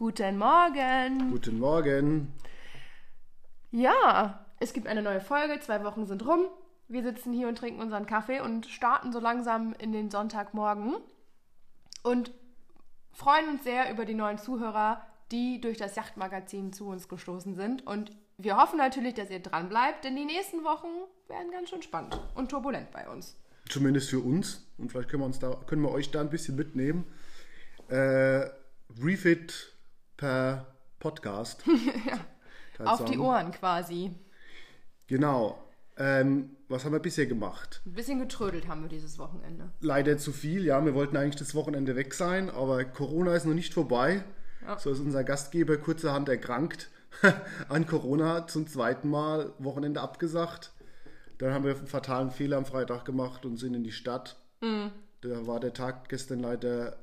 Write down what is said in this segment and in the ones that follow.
Guten Morgen. Guten Morgen. Ja, es gibt eine neue Folge. Zwei Wochen sind rum. Wir sitzen hier und trinken unseren Kaffee und starten so langsam in den Sonntagmorgen und freuen uns sehr über die neuen Zuhörer, die durch das Yachtmagazin zu uns gestoßen sind. Und wir hoffen natürlich, dass ihr dran bleibt, denn die nächsten Wochen werden ganz schön spannend und turbulent bei uns. Zumindest für uns. Und vielleicht können wir, uns da, können wir euch da ein bisschen mitnehmen. Äh, Refit per Podcast. ja. Auf die Ohren quasi. Genau. Ähm, was haben wir bisher gemacht? Ein bisschen getrödelt haben wir dieses Wochenende. Leider zu viel, ja. Wir wollten eigentlich das Wochenende weg sein, aber Corona ist noch nicht vorbei. Ja. So ist unser Gastgeber kurzerhand erkrankt an Corona zum zweiten Mal Wochenende abgesagt. Dann haben wir einen fatalen Fehler am Freitag gemacht und sind in die Stadt. Mhm. Da war der Tag gestern leider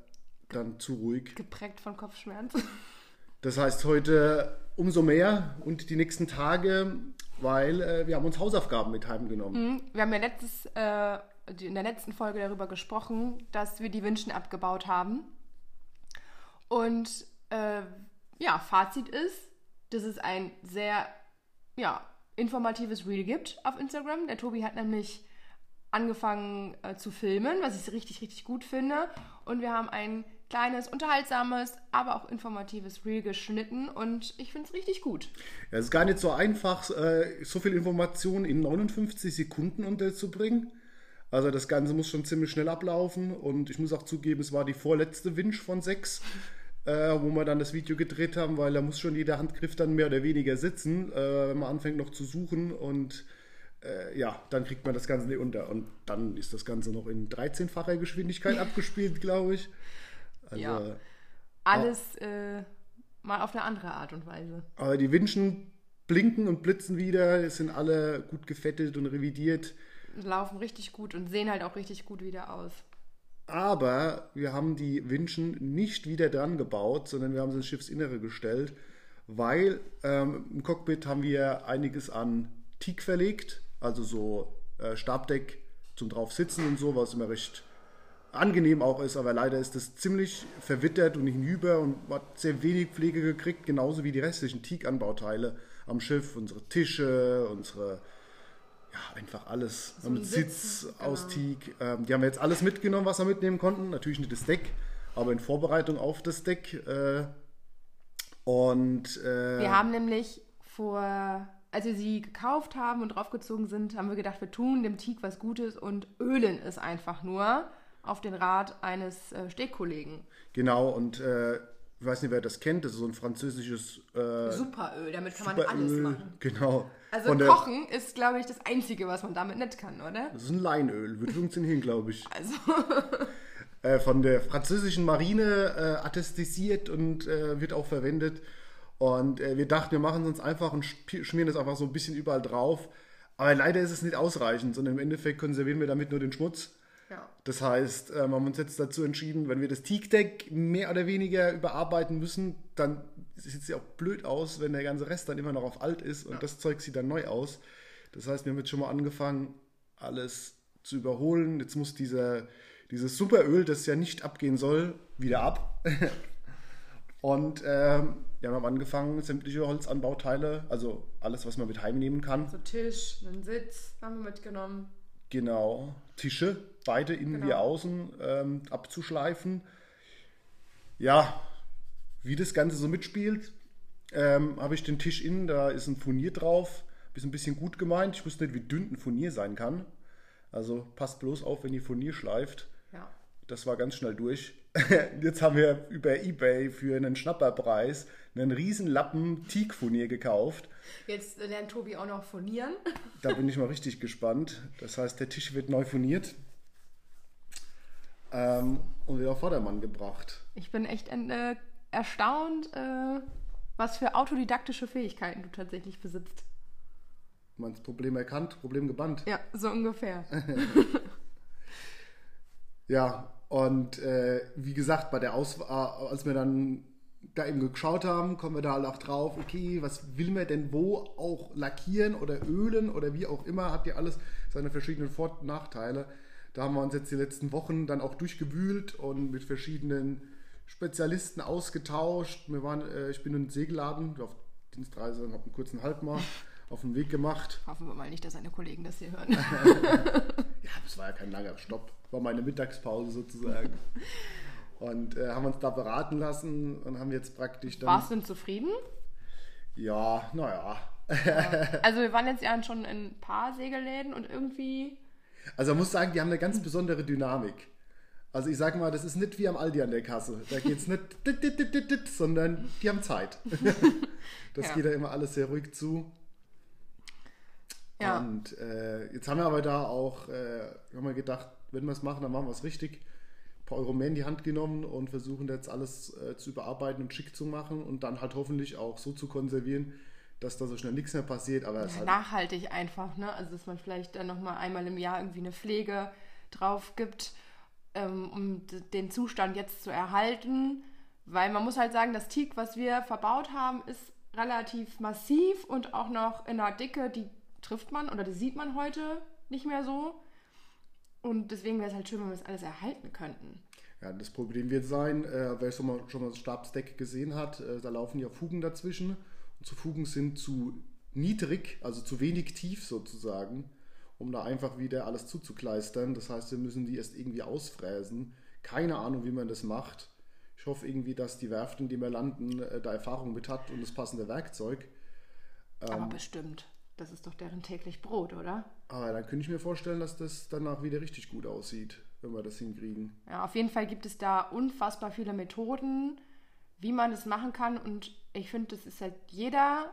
dann zu ruhig. Geprägt von Kopfschmerzen. Das heißt heute umso mehr und die nächsten Tage, weil äh, wir haben uns Hausaufgaben mit heimgenommen. Mhm. Wir haben ja letztes, äh, in der letzten Folge darüber gesprochen, dass wir die Wünschen abgebaut haben. Und äh, ja, Fazit ist, dass es ein sehr ja, informatives Reel gibt auf Instagram. Der Tobi hat nämlich angefangen äh, zu filmen, was ich richtig, richtig gut finde. Und wir haben ein kleines, unterhaltsames, aber auch informatives Reel geschnitten und ich finde es richtig gut. Ja, es ist gar nicht so einfach, äh, so viel Informationen in 59 Sekunden unterzubringen. Also das Ganze muss schon ziemlich schnell ablaufen und ich muss auch zugeben, es war die vorletzte Winch von sechs, äh, wo wir dann das Video gedreht haben, weil da muss schon jeder Handgriff dann mehr oder weniger sitzen, äh, wenn man anfängt noch zu suchen und äh, ja, dann kriegt man das Ganze nicht unter. Und dann ist das Ganze noch in 13-facher Geschwindigkeit abgespielt, glaube ich. Also, ja. Alles äh, mal auf eine andere Art und Weise. Aber die Winschen blinken und blitzen wieder, es sind alle gut gefettet und revidiert. Laufen richtig gut und sehen halt auch richtig gut wieder aus. Aber wir haben die Winschen nicht wieder dran gebaut, sondern wir haben sie ins Schiffsinnere gestellt, weil ähm, im Cockpit haben wir einiges an Teak verlegt, also so äh, Stabdeck zum drauf sitzen und so, was immer recht angenehm auch ist, aber leider ist das ziemlich verwittert und hinüber und hat sehr wenig Pflege gekriegt, genauso wie die restlichen Teak-Anbauteile am Schiff, unsere Tische, unsere ja, einfach alles. So mit Sitz Sitzen, aus genau. Teak. Ähm, die haben wir jetzt alles mitgenommen, was wir mitnehmen konnten. Natürlich nicht das Deck, aber in Vorbereitung auf das Deck. Äh, und äh, wir haben nämlich vor als wir sie gekauft haben und draufgezogen sind, haben wir gedacht, wir tun dem Teak was Gutes und ölen es einfach nur auf den Rat eines äh, Stehkollegen. Genau, und äh, ich weiß nicht, wer das kennt, das ist so ein französisches äh, Superöl, damit kann Superöl, man alles machen. Genau. Also Von Kochen ist, glaube ich, das Einzige, was man damit nicht kann, oder? Das ist ein Leinöl, wird funktionieren, glaube ich. Also. äh, von der französischen Marine äh, attestisiert und äh, wird auch verwendet. Und wir dachten, wir machen es uns einfach und schmieren das einfach so ein bisschen überall drauf. Aber leider ist es nicht ausreichend, sondern im Endeffekt konservieren wir damit nur den Schmutz. Ja. Das heißt, wir ähm, haben uns jetzt dazu entschieden, wenn wir das Teak-Deck mehr oder weniger überarbeiten müssen, dann sieht es ja auch blöd aus, wenn der ganze Rest dann immer noch auf alt ist und ja. das Zeug sieht dann neu aus. Das heißt, wir haben jetzt schon mal angefangen, alles zu überholen. Jetzt muss dieser, dieses Superöl, das ja nicht abgehen soll, wieder ab. und ähm, wir haben angefangen, sämtliche Holzanbauteile, also alles, was man mit heimnehmen kann. So Tisch, einen Sitz haben wir mitgenommen. Genau, Tische, beide innen genau. wie außen, ähm, abzuschleifen. Ja, wie das Ganze so mitspielt, ähm, habe ich den Tisch innen, da ist ein Furnier drauf, ist ein bisschen gut gemeint. Ich wusste nicht, wie dünn ein Furnier sein kann. Also passt bloß auf, wenn ihr Furnier schleift. Das war ganz schnell durch. Jetzt haben wir über Ebay für einen Schnapperpreis einen riesen Lappen Teak-Furnier gekauft. Jetzt lernt Tobi auch noch furnieren. Da bin ich mal richtig gespannt. Das heißt, der Tisch wird neu furniert ähm, und wird auf Vordermann gebracht. Ich bin echt äh, erstaunt, äh, was für autodidaktische Fähigkeiten du tatsächlich besitzt. Man das Problem erkannt, Problem gebannt. Ja, so ungefähr. ja, und äh, wie gesagt, bei der Auswahl, als wir dann da eben geschaut haben, kommen wir da halt auch drauf, okay, was will man denn wo auch lackieren oder ölen oder wie auch immer, hat ja alles seine verschiedenen Vor- und Nachteile. Da haben wir uns jetzt die letzten Wochen dann auch durchgewühlt und mit verschiedenen Spezialisten ausgetauscht. Wir waren, äh, ich bin in den Segelladen auf Dienstreise habe einen kurzen Halt mal auf den Weg gemacht. Hoffen wir mal nicht, dass seine Kollegen das hier hören. ja, das war ja kein langer Stopp. War meine Mittagspause sozusagen. und äh, haben uns da beraten lassen und haben jetzt praktisch dann. Warst du denn zufrieden? Ja, naja. also wir waren jetzt ja schon in ein paar Segelläden und irgendwie. Also man muss sagen, die haben eine ganz besondere Dynamik. Also ich sage mal, das ist nicht wie am Aldi an der Kasse. Da geht es nicht, dit, dit, dit, sondern die haben Zeit. das ja. geht da immer alles sehr ruhig zu. Ja. Und äh, jetzt haben wir aber da auch, äh, haben wir gedacht, wenn wir es machen, dann machen wir es richtig. Ein paar Euro mehr in die Hand genommen und versuchen jetzt alles äh, zu überarbeiten und schick zu machen und dann halt hoffentlich auch so zu konservieren, dass da so schnell nichts mehr passiert. Aber ja, halt nachhaltig einfach, ne? Also dass man vielleicht dann nochmal einmal im Jahr irgendwie eine Pflege drauf gibt, ähm, um den Zustand jetzt zu erhalten. Weil man muss halt sagen, das Teak, was wir verbaut haben, ist relativ massiv und auch noch in einer Dicke, die trifft man oder die sieht man heute nicht mehr so. Und deswegen wäre es halt schön, wenn wir das alles erhalten könnten. Ja, das Problem wird sein, äh, wer schon mal, schon mal das Stabsdeck gesehen hat, äh, da laufen ja Fugen dazwischen. Und zu Fugen sind zu niedrig, also zu wenig tief sozusagen, um da einfach wieder alles zuzukleistern. Das heißt, wir müssen die erst irgendwie ausfräsen. Keine Ahnung, wie man das macht. Ich hoffe irgendwie, dass die Werft, in die wir landen, äh, da Erfahrung mit hat und das passende Werkzeug. Ähm, Aber bestimmt. Das ist doch deren täglich Brot, oder? Aber dann könnte ich mir vorstellen, dass das danach wieder richtig gut aussieht, wenn wir das hinkriegen. Ja, auf jeden Fall gibt es da unfassbar viele Methoden, wie man das machen kann. Und ich finde, das ist halt jeder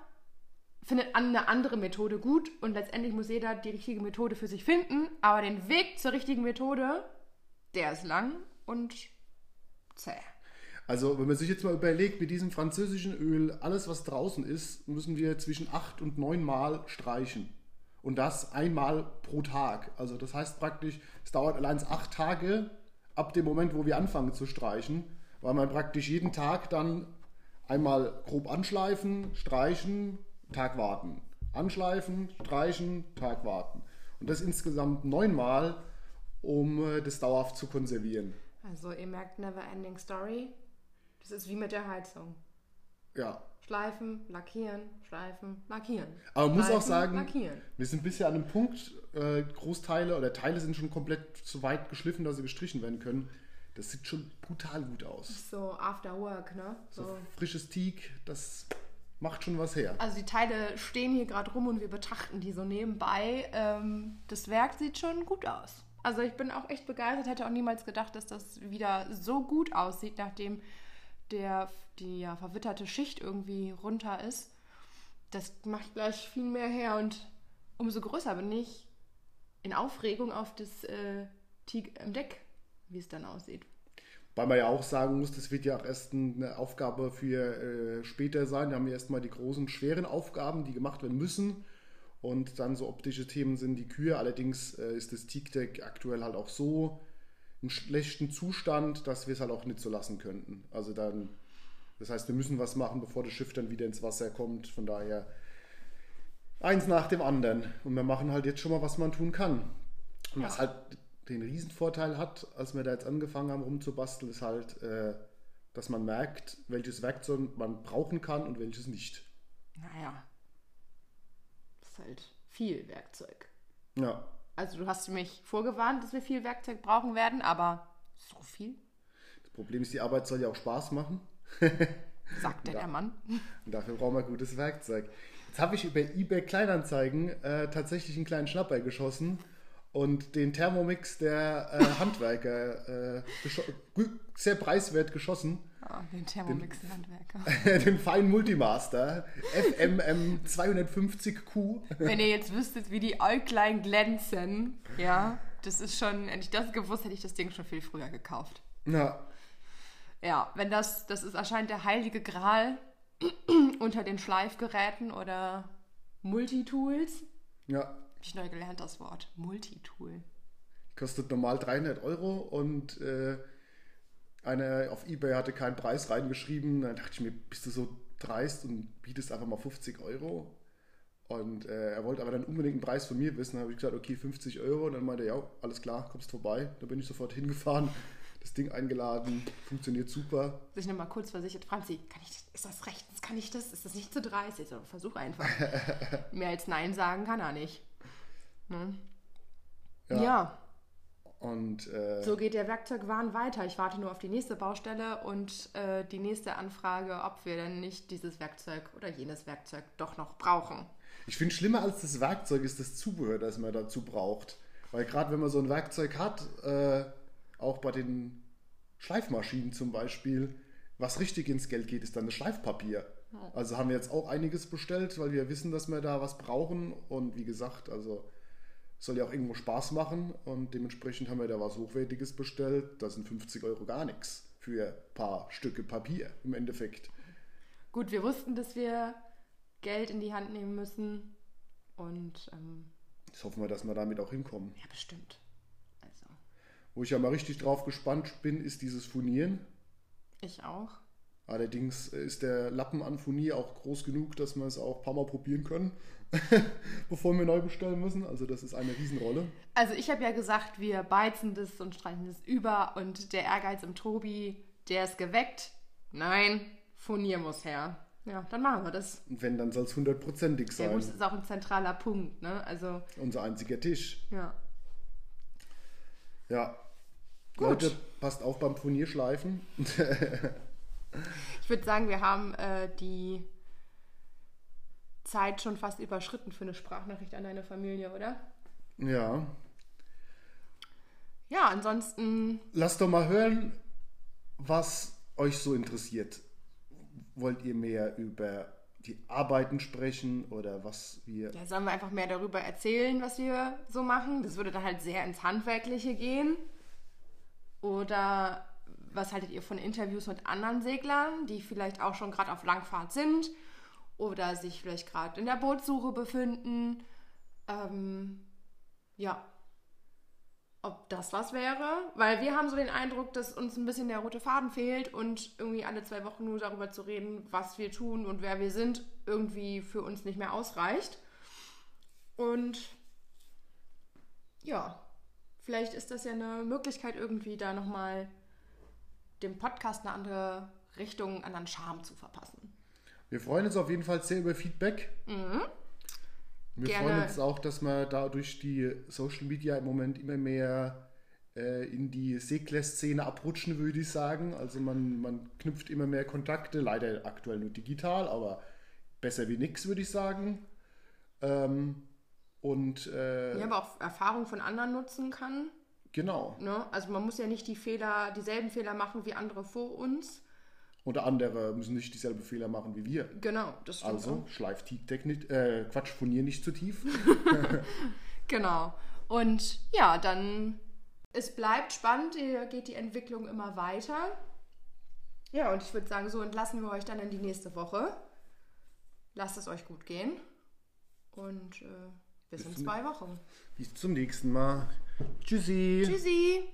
findet eine andere Methode gut und letztendlich muss jeder die richtige Methode für sich finden. Aber den Weg zur richtigen Methode, der ist lang und zäh. Also, wenn man sich jetzt mal überlegt, mit diesem französischen Öl, alles was draußen ist, müssen wir zwischen acht und neun Mal streichen. Und das einmal pro Tag. Also, das heißt praktisch, es dauert allein acht Tage ab dem Moment, wo wir anfangen zu streichen, weil man praktisch jeden Tag dann einmal grob anschleifen, streichen, Tag warten. Anschleifen, streichen, Tag warten. Und das insgesamt neunmal, um äh, das dauerhaft zu konservieren. Also ihr merkt Never Ending Story. Das ist wie mit der Heizung. Ja. Schleifen, lackieren, schleifen, lackieren. Aber man muss auch sagen, lackieren. wir sind bisher an einem Punkt, äh, Großteile oder Teile sind schon komplett so weit geschliffen, dass sie gestrichen werden können. Das sieht schon brutal gut aus. So after work, ne? So, so frisches Teak, das macht schon was her. Also die Teile stehen hier gerade rum und wir betrachten die so nebenbei. Ähm, das Werk sieht schon gut aus. Also ich bin auch echt begeistert, hätte auch niemals gedacht, dass das wieder so gut aussieht, nachdem der, die ja verwitterte Schicht irgendwie runter ist, das macht gleich viel mehr her und umso größer bin ich in Aufregung auf das äh, Teak im Deck, wie es dann aussieht. Weil man ja auch sagen muss, das wird ja auch erst eine Aufgabe für äh, später sein. Da haben wir erstmal die großen, schweren Aufgaben, die gemacht werden müssen. Und dann so optische Themen sind die Kühe. Allerdings äh, ist das Teak-Deck aktuell halt auch so einen schlechten Zustand, dass wir es halt auch nicht so lassen könnten. Also dann, das heißt, wir müssen was machen, bevor das Schiff dann wieder ins Wasser kommt. Von daher eins nach dem anderen. Und wir machen halt jetzt schon mal, was man tun kann. Und was halt den Riesenvorteil hat, als wir da jetzt angefangen haben rumzubasteln, ist halt, äh, dass man merkt, welches Werkzeug man brauchen kann und welches nicht. Naja. Das ist halt viel Werkzeug. Ja. Also du hast mich vorgewarnt, dass wir viel Werkzeug brauchen werden, aber so viel? Das Problem ist, die Arbeit soll ja auch Spaß machen. Sagte der Mann. Und dafür brauchen wir gutes Werkzeug. Jetzt habe ich über eBay Kleinanzeigen äh, tatsächlich einen kleinen Schnapper geschossen und den Thermomix der äh, Handwerker äh, sehr preiswert geschossen. Oh, den Thermomix der Handwerker. den feinen Multimaster FMM 250Q. Wenn ihr jetzt wüsstet, wie die Äuglein glänzen, ja, das ist schon, hätte ich das gewusst, hätte ich das Ding schon viel früher gekauft. Ja. Ja, wenn das, das ist anscheinend der heilige Gral unter den Schleifgeräten oder Multitools. Ja ich neu gelernt, das Wort. Multitool. Kostet normal 300 Euro und äh, einer auf Ebay hatte keinen Preis reingeschrieben. Dann dachte ich mir, bist du so dreist und bietest einfach mal 50 Euro? Und äh, er wollte aber dann unbedingt einen Preis von mir wissen. Da habe ich gesagt, okay, 50 Euro. Und dann meinte er, ja, alles klar, kommst vorbei. Da bin ich sofort hingefahren. das Ding eingeladen, funktioniert super. Sich nochmal kurz versichert, Franzi, kann ich das, ist das rechtens, kann ich das, ist das nicht zu dreist? So, versuch einfach. Mehr als Nein sagen kann er nicht. Ne? Ja. ja. Und, äh, so geht der Werkzeugwahn weiter. Ich warte nur auf die nächste Baustelle und äh, die nächste Anfrage, ob wir denn nicht dieses Werkzeug oder jenes Werkzeug doch noch brauchen. Ich finde, schlimmer als das Werkzeug ist das Zubehör, das man dazu braucht. Weil gerade wenn man so ein Werkzeug hat, äh, auch bei den Schleifmaschinen zum Beispiel, was richtig ins Geld geht, ist dann das Schleifpapier. Also haben wir jetzt auch einiges bestellt, weil wir wissen, dass wir da was brauchen. Und wie gesagt, also soll ja auch irgendwo Spaß machen. Und dementsprechend haben wir da was Hochwertiges bestellt. Da sind 50 Euro gar nichts für ein paar Stücke Papier im Endeffekt. Gut, wir wussten, dass wir Geld in die Hand nehmen müssen. Und ähm, jetzt hoffen wir, dass wir damit auch hinkommen. Ja, bestimmt. Wo ich ja mal richtig drauf gespannt bin, ist dieses Furnieren. Ich auch. Allerdings ist der Lappen an Furnier auch groß genug, dass wir es auch ein paar Mal probieren können, bevor wir neu bestellen müssen. Also das ist eine Riesenrolle. Also ich habe ja gesagt, wir beizen das und streichen das über und der Ehrgeiz im Tobi, der ist geweckt. Nein, Furnier muss her. Ja, dann machen wir das. Und wenn, dann soll es hundertprozentig sein. Der muss ist auch ein zentraler Punkt, ne? Also. Unser einziger Tisch. Ja. Ja, Gut. Leute, passt auf beim Furnierschleifen. ich würde sagen, wir haben äh, die Zeit schon fast überschritten für eine Sprachnachricht an deine Familie, oder? Ja. Ja, ansonsten. Lasst doch mal hören, was euch so interessiert. Wollt ihr mehr über die Arbeiten sprechen oder was wir. Ja, sollen wir einfach mehr darüber erzählen, was wir so machen? Das würde dann halt sehr ins Handwerkliche gehen. Oder was haltet ihr von Interviews mit anderen Seglern, die vielleicht auch schon gerade auf Langfahrt sind oder sich vielleicht gerade in der Bootssuche befinden? Ähm, ja, ob das was wäre, weil wir haben so den Eindruck, dass uns ein bisschen der rote Faden fehlt und irgendwie alle zwei Wochen nur darüber zu reden, was wir tun und wer wir sind, irgendwie für uns nicht mehr ausreicht. Und ja, vielleicht ist das ja eine Möglichkeit, irgendwie da nochmal dem Podcast eine andere Richtung, einen anderen Charme zu verpassen. Wir freuen uns auf jeden Fall sehr über Feedback. Mhm. Wir Gerne. freuen uns auch, dass wir dadurch die Social Media im Moment immer mehr äh, in die Segler-Szene abrutschen, würde ich sagen. Also man, man knüpft immer mehr Kontakte, leider aktuell nur digital, aber besser wie nichts, würde ich sagen. Ähm, und, äh, ja, aber auch Erfahrung von anderen nutzen kann. Genau. Ne? Also man muss ja nicht die Fehler, dieselben Fehler machen wie andere vor uns. Oder andere müssen nicht dieselben Fehler machen wie wir. Genau, das stimmt. Also Schleiftechnik, äh, Quatsch, Furnier nicht zu tief. genau. Und ja, dann, es bleibt spannend, hier geht die Entwicklung immer weiter. Ja, und ich würde sagen, so entlassen wir euch dann in die nächste Woche. Lasst es euch gut gehen. Und äh, bis, bis in zwei Wochen. Bis zum nächsten Mal. Tschüssi. Tschüssi.